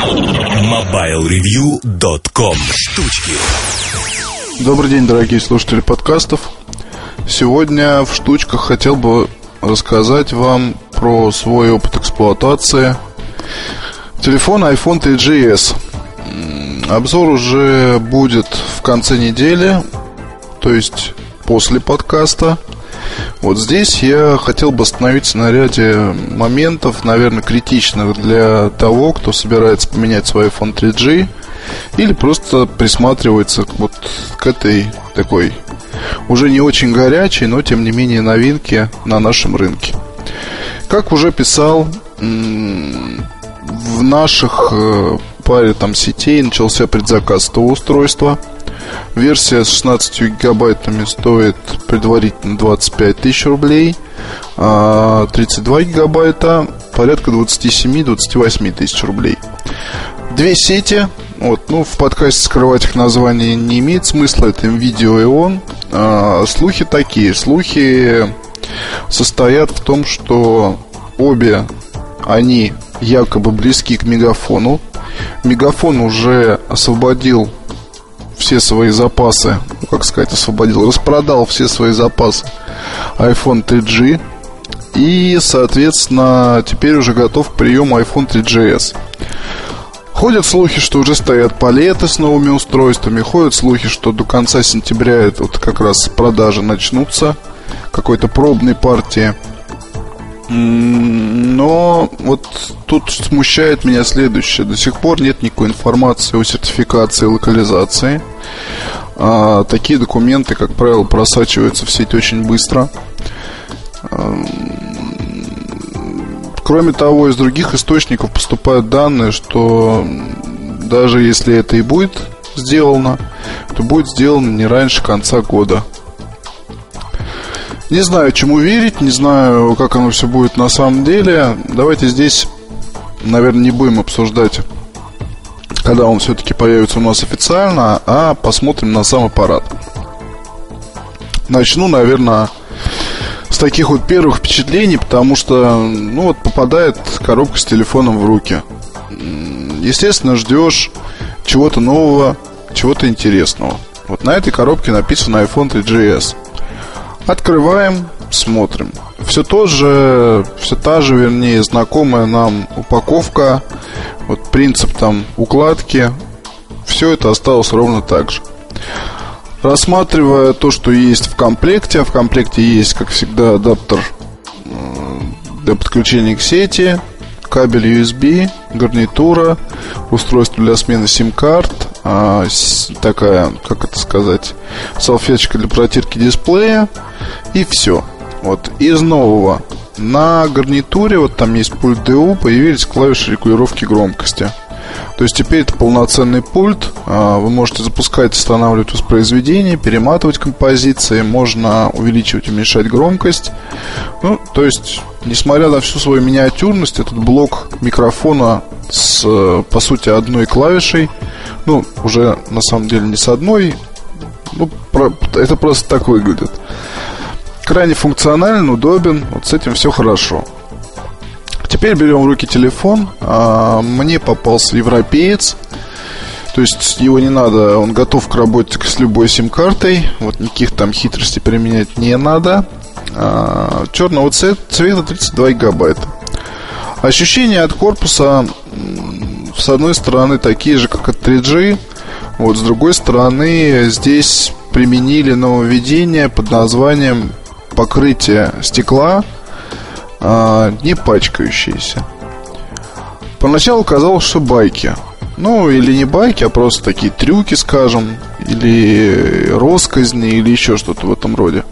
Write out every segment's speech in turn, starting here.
MobileReview.com Штучки Добрый день, дорогие слушатели подкастов. Сегодня в штучках хотел бы рассказать вам про свой опыт эксплуатации телефона iPhone 3GS. Обзор уже будет в конце недели, то есть после подкаста. Вот здесь я хотел бы остановиться на ряде моментов, наверное, критичных для того, кто собирается поменять свой iPhone 3G или просто присматривается вот к этой такой уже не очень горячей, но тем не менее новинке на нашем рынке. Как уже писал, в наших э, паре там сетей начался предзаказ этого устройства – Версия с 16 гигабайтами стоит предварительно 25 тысяч рублей, а 32 гигабайта порядка 27-28 тысяч рублей. Две сети, вот, ну, в подкасте скрывать их название не имеет смысла, это видео и он. А, слухи такие, слухи состоят в том, что обе они якобы близки к мегафону. Мегафон уже освободил все свои запасы, ну, как сказать, освободил, распродал все свои запасы iPhone 3G. И, соответственно, теперь уже готов к приему iPhone 3GS. Ходят слухи, что уже стоят палеты с новыми устройствами. Ходят слухи, что до конца сентября это вот как раз продажи начнутся какой-то пробной партии. Но вот тут смущает меня следующее. До сих пор нет никакой информации о сертификации локализации. А, такие документы, как правило, просачиваются в сеть очень быстро. Кроме того, из других источников поступают данные, что даже если это и будет сделано, то будет сделано не раньше конца года. Не знаю, чему верить, не знаю, как оно все будет на самом деле. Давайте здесь, наверное, не будем обсуждать, когда он все-таки появится у нас официально, а посмотрим на сам аппарат. Начну, наверное, с таких вот первых впечатлений, потому что, ну вот, попадает коробка с телефоном в руки. Естественно, ждешь чего-то нового, чего-то интересного. Вот на этой коробке написано iPhone 3GS. Открываем, смотрим. Все то же, все та же, вернее, знакомая нам упаковка, вот принцип там укладки, все это осталось ровно так же. Рассматривая то, что есть в комплекте, а в комплекте есть, как всегда, адаптер э, для подключения к сети, кабель USB, гарнитура, устройство для смены сим-карт, а, такая, как это сказать, салфеточка для протирки дисплея и все. Вот из нового на гарнитуре, вот там есть пульт DU, появились клавиши регулировки громкости. То есть теперь это полноценный пульт. А, вы можете запускать, останавливать воспроизведение, перематывать композиции, можно увеличивать, уменьшать громкость. Ну, то есть, несмотря на всю свою миниатюрность, этот блок микрофона с, по сути, одной клавишей, ну, уже на самом деле не с одной, ну, это просто так выглядит. Крайне функционален, удобен, вот с этим все хорошо. Теперь берем в руки телефон. А, мне попался европеец. То есть его не надо, он готов к работе с любой сим-картой. Вот никаких там хитростей применять не надо. А, черного цвета, цвета 32 гигабайта. Ощущения от корпуса с одной стороны такие же, как от 3G. Вот с другой стороны здесь применили нововведение под названием покрытие стекла а, не пачкающиеся. Поначалу казалось, что байки. Ну, или не байки, а просто такие трюки, скажем, или росказни, или еще что-то в этом роде.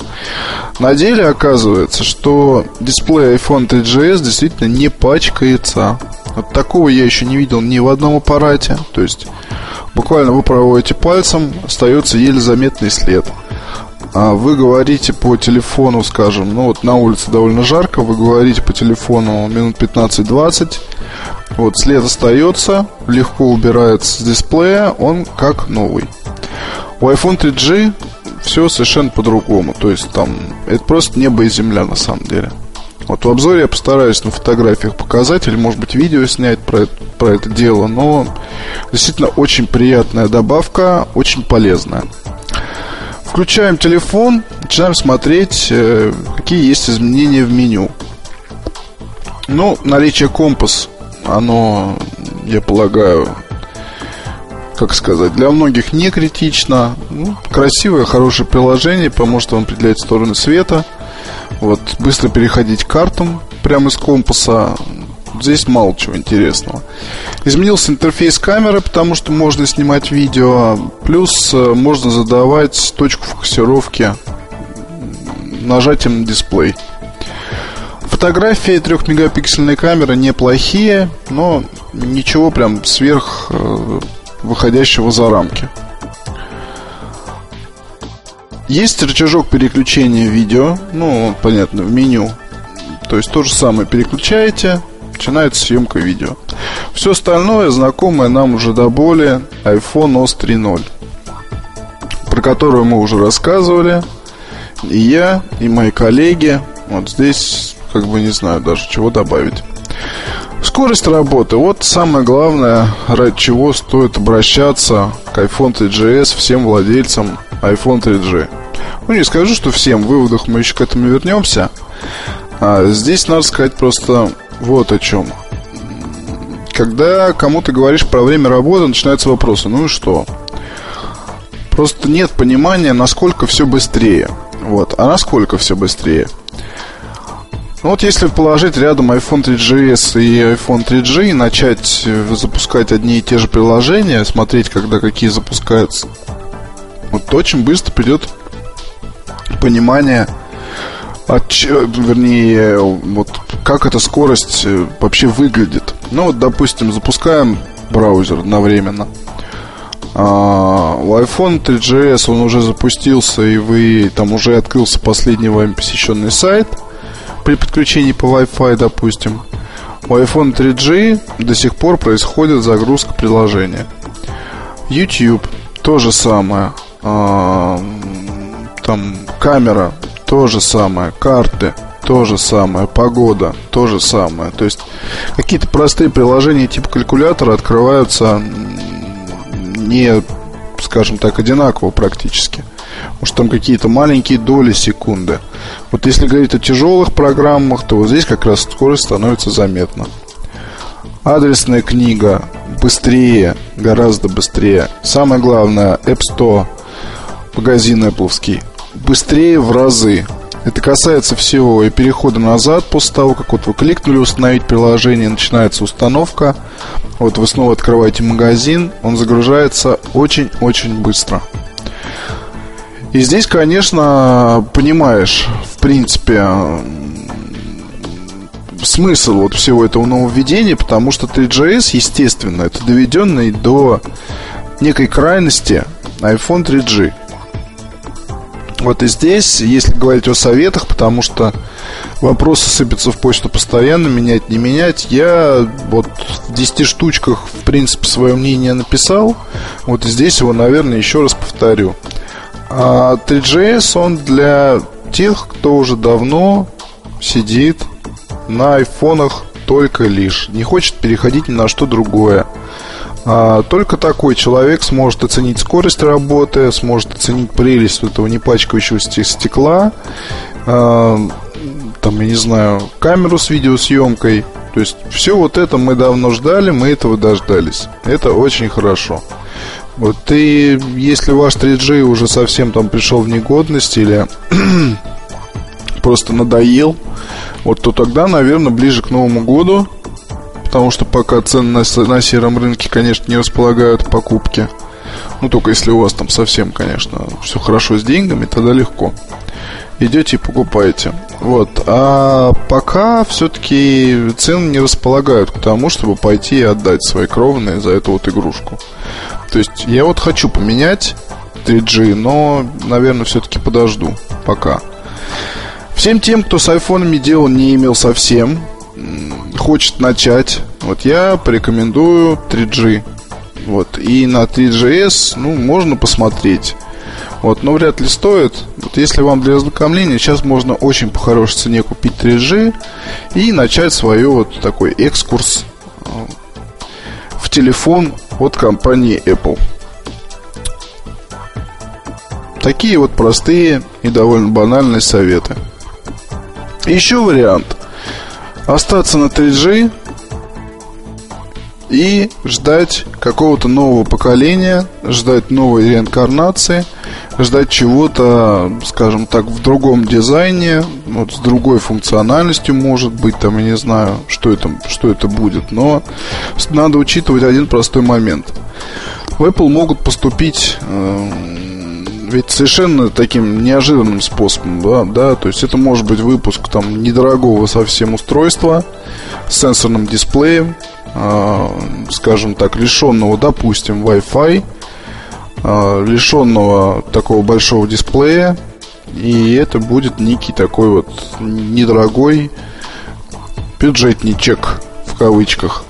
На деле оказывается, что дисплей iPhone 3GS действительно не пачкается. Вот такого я еще не видел ни в одном аппарате. То есть, буквально вы проводите пальцем, остается еле заметный след а вы говорите по телефону, скажем, ну вот на улице довольно жарко, вы говорите по телефону минут 15-20, вот след остается, легко убирается с дисплея, он как новый. У iPhone 3G все совершенно по-другому, то есть там это просто небо и земля на самом деле. Вот в обзоре я постараюсь на фотографиях показать или, может быть, видео снять про, про это дело, но действительно очень приятная добавка, очень полезная. Включаем телефон, начинаем смотреть, э, какие есть изменения в меню. Ну, наличие компас, оно, я полагаю, как сказать, для многих не критично. Ну, красивое, хорошее приложение, поможет вам определять стороны света. Вот, быстро переходить к картам прямо из компаса. Здесь мало чего интересного. Изменился интерфейс камеры, потому что можно снимать видео. Плюс э, можно задавать точку фокусировки нажатием на дисплей. Фотографии трехмегапиксельной камеры неплохие, но ничего прям сверх э, выходящего за рамки. Есть рычажок переключения видео, ну, понятно, в меню. То есть то же самое переключаете, начинается съемка видео. Все остальное знакомое нам уже до боли iPhone OS 3.0, про которую мы уже рассказывали. И я, и мои коллеги. Вот здесь, как бы не знаю даже, чего добавить. Скорость работы. Вот самое главное, ради чего стоит обращаться к iPhone 3GS всем владельцам iPhone 3G. Ну, не скажу, что всем. В выводах мы еще к этому вернемся. А здесь надо сказать просто вот о чем. Когда кому ты говоришь про время работы, начинаются вопросы. Ну и что? Просто нет понимания, насколько все быстрее. Вот. А насколько все быстрее? Ну вот если положить рядом iPhone 3GS и iPhone 3G и начать э, запускать одни и те же приложения, смотреть, когда какие запускаются, вот очень быстро придет понимание, от, вернее, вот как эта скорость э, вообще выглядит. Ну вот, допустим, запускаем браузер одновременно. А, у iPhone 3GS он уже запустился, и вы там уже открылся последний вами посещенный сайт – при подключении по Wi-Fi, допустим. У iPhone 3G до сих пор происходит загрузка приложения. YouTube то же самое. А, там камера то же самое. Карты то же самое. Погода то же самое. То есть какие-то простые приложения типа калькулятора открываются не, скажем так, одинаково практически. Может, там какие-то маленькие доли секунды. Вот если говорить о тяжелых программах, то вот здесь как раз скорость становится заметна. Адресная книга быстрее, гораздо быстрее. Самое главное, App Store, магазин Apple, быстрее в разы. Это касается всего и перехода назад после того, как вот вы кликнули установить приложение, начинается установка. Вот вы снова открываете магазин, он загружается очень-очень быстро. И здесь, конечно, понимаешь, в принципе, смысл вот всего этого нововведения, потому что 3GS, естественно, это доведенный до некой крайности iPhone 3G. Вот и здесь, если говорить о советах, потому что вопросы сыпятся в почту постоянно, менять, не менять, я вот в 10 штучках, в принципе, свое мнение написал. Вот здесь его, наверное, еще раз повторю. А 3GS он для тех, кто уже давно сидит на айфонах только лишь, не хочет переходить ни на что другое. А, только такой человек сможет оценить скорость работы, сможет оценить прелесть этого не пачкающегося стекла, а, там, я не знаю, камеру с видеосъемкой. То есть все вот это мы давно ждали, мы этого дождались. Это очень хорошо. Вот ты, если ваш 3G уже совсем там пришел в негодность или просто надоел, вот то тогда, наверное, ближе к Новому году, потому что пока цены на, на сером рынке, конечно, не располагают покупки. Ну, только если у вас там совсем, конечно, все хорошо с деньгами, тогда легко. Идете и покупаете. Вот. А пока все-таки цены не располагают к тому, чтобы пойти и отдать свои кровные за эту вот игрушку. То есть я вот хочу поменять 3G, но, наверное, все-таки подожду пока. Всем тем, кто с айфонами дел не имел совсем, хочет начать, вот я порекомендую 3G. Вот. И на 3GS, ну, можно посмотреть. Вот, но вряд ли стоит. Вот если вам для ознакомления, сейчас можно очень по хорошей цене купить 3G и начать свой вот такой экскурс э, в телефон от компании Apple. Такие вот простые и довольно банальные советы. Еще вариант. Остаться на 3G и ждать какого-то нового поколения, ждать новой реинкарнации, ждать чего-то, скажем так, в другом дизайне, вот с другой функциональностью, может быть, там, я не знаю, что это, что это будет, но надо учитывать один простой момент. В Apple могут поступить э, ведь совершенно таким неожиданным способом, да, да, то есть это может быть выпуск там недорогого совсем устройства с сенсорным дисплеем, э, скажем так, лишенного, допустим, Wi-Fi, э, лишенного такого большого дисплея, и это будет некий такой вот недорогой бюджетничек в кавычках,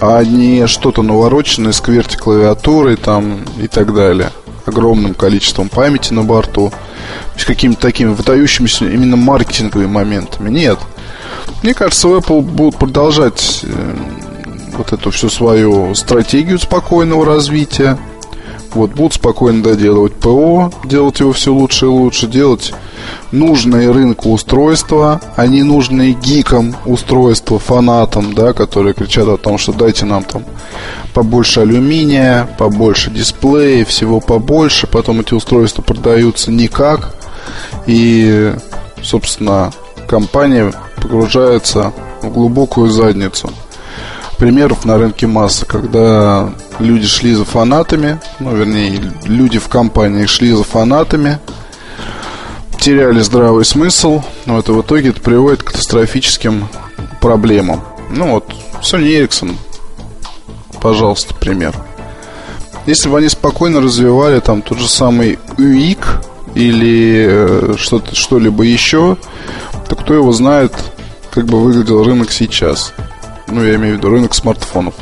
а не что-то навороченное с кверти клавиатурой там и так далее огромным количеством памяти на борту, с какими-то такими выдающимися именно маркетинговыми моментами. Нет. Мне кажется, Apple будут продолжать э, вот эту всю свою стратегию спокойного развития. Вот, будут спокойно доделывать ПО, делать его все лучше и лучше, делать нужные рынку устройства, а не нужные гикам устройства, фанатам, да, которые кричат о том, что дайте нам там побольше алюминия, побольше дисплея, всего побольше, потом эти устройства продаются никак, и, собственно, компания погружается в глубокую задницу. Примеров на рынке масса, когда люди шли за фанатами, ну, вернее, люди в компании шли за фанатами, теряли здравый смысл, но это в итоге это приводит к катастрофическим проблемам. Ну вот, Sony Ericsson, пожалуйста, пример. Если бы они спокойно развивали там тот же самый UIC или э, что-то, что-либо еще, то кто его знает, как бы выглядел рынок сейчас. Ну, я имею в виду рынок смартфонов.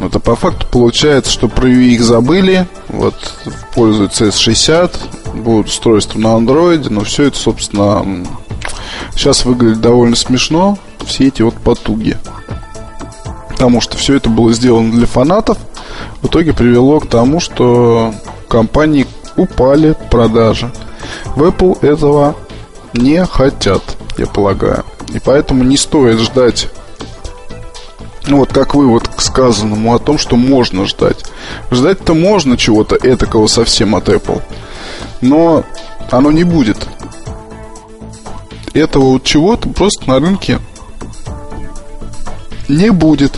Но это по факту получается, что про UIC забыли, вот пользуются S60, будут устройства на андроиде, но все это, собственно, сейчас выглядит довольно смешно, все эти вот потуги. Потому что все это было сделано для фанатов, в итоге привело к тому, что компании упали продажи. В Apple этого не хотят, я полагаю. И поэтому не стоит ждать ну вот как вывод к сказанному о том, что можно ждать. Ждать-то можно чего-то этакого совсем от Apple но оно не будет. Этого вот чего-то просто на рынке не будет.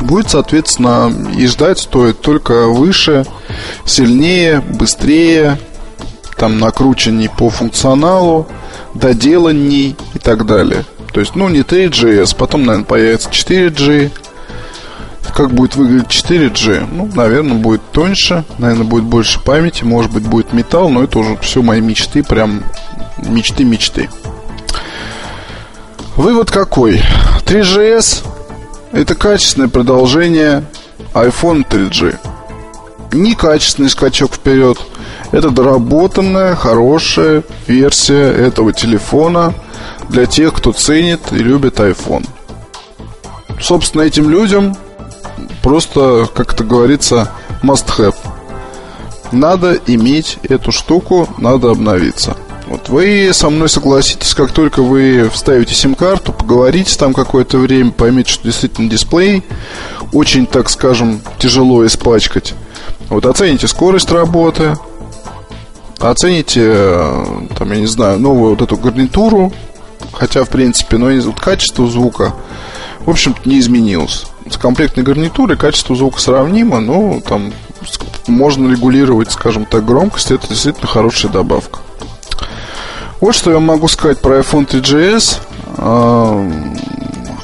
Будет, соответственно, и ждать стоит только выше, сильнее, быстрее, там накрученней по функционалу, доделанней и так далее. То есть, ну, не 3GS, потом, наверное, появится 4G, как будет выглядеть 4G? Ну, наверное, будет тоньше, наверное, будет больше памяти, может быть, будет металл, но это уже все мои мечты, прям мечты-мечты. Вывод какой? 3GS это качественное продолжение iPhone 3G. Некачественный скачок вперед. Это доработанная, хорошая версия этого телефона для тех, кто ценит и любит iPhone. Собственно, этим людям просто, как это говорится, must have. Надо иметь эту штуку, надо обновиться. Вот вы со мной согласитесь, как только вы вставите сим-карту, поговорите там какое-то время, поймете, что действительно дисплей очень, так скажем, тяжело испачкать. Вот оцените скорость работы, оцените, э, там, я не знаю, новую вот эту гарнитуру, хотя, в принципе, но вот качество звука, в общем-то, не изменилось с комплектной гарнитурой качество звука сравнимо, но там можно регулировать, скажем так, громкость. Это действительно хорошая добавка. Вот что я могу сказать про iPhone 3GS. А,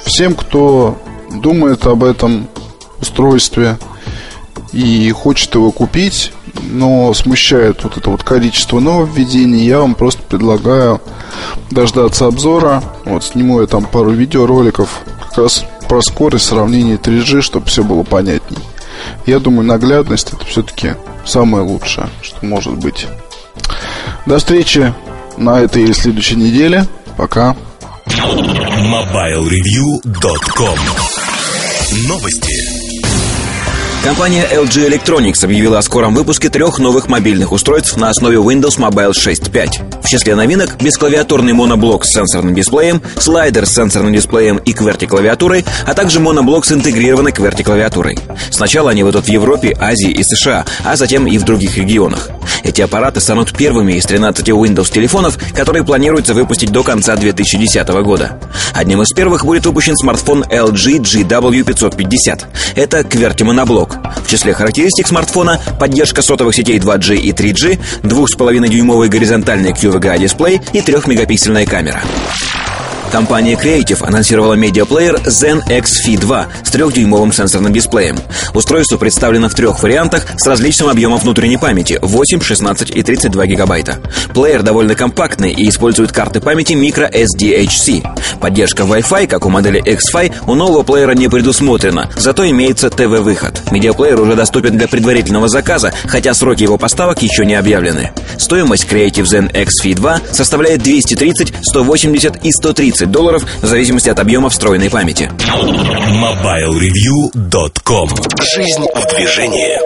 всем, кто думает об этом устройстве и хочет его купить, но смущает вот это вот количество нововведений, я вам просто предлагаю дождаться обзора. Вот сниму я там пару видеороликов как раз про скорость сравнения 3G, чтобы все было понятней. Я думаю, наглядность это все-таки самое лучшее, что может быть. До встречи на этой или следующей неделе. Пока. MobileReview.com Новости. Компания LG Electronics объявила о скором выпуске трех новых мобильных устройств на основе Windows Mobile 6.5. В числе новинок бесклавиатурный моноблок с сенсорным дисплеем, слайдер с сенсорным дисплеем и QWERTY-клавиатурой, а также моноблок с интегрированной QWERTY-клавиатурой. Сначала они выйдут в Европе, Азии и США, а затем и в других регионах. Эти аппараты станут первыми из 13 Windows телефонов, которые планируется выпустить до конца 2010 года. Одним из первых будет выпущен смартфон LG GW550. Это QWERTY в числе характеристик смартфона поддержка сотовых сетей 2G и 3G, 2,5-дюймовый горизонтальный QVGA-дисплей и 3-мегапиксельная камера. Компания Creative анонсировала медиаплеер Zen X-Fi 2 с трехдюймовым сенсорным дисплеем. Устройство представлено в трех вариантах с различным объемом внутренней памяти – 8, 16 и 32 гигабайта. Плеер довольно компактный и использует карты памяти microSD-HC. Поддержка Wi-Fi, как у модели X-Fi, у нового плеера не предусмотрена, зато имеется ТВ-выход. Медиаплеер уже доступен для предварительного заказа, хотя сроки его поставок еще не объявлены. Стоимость Creative Zen X-Fi 2 составляет 230, 180 и 130 долларов в зависимости от объема встроенной памяти. MobileReview.com Жизнь в движении.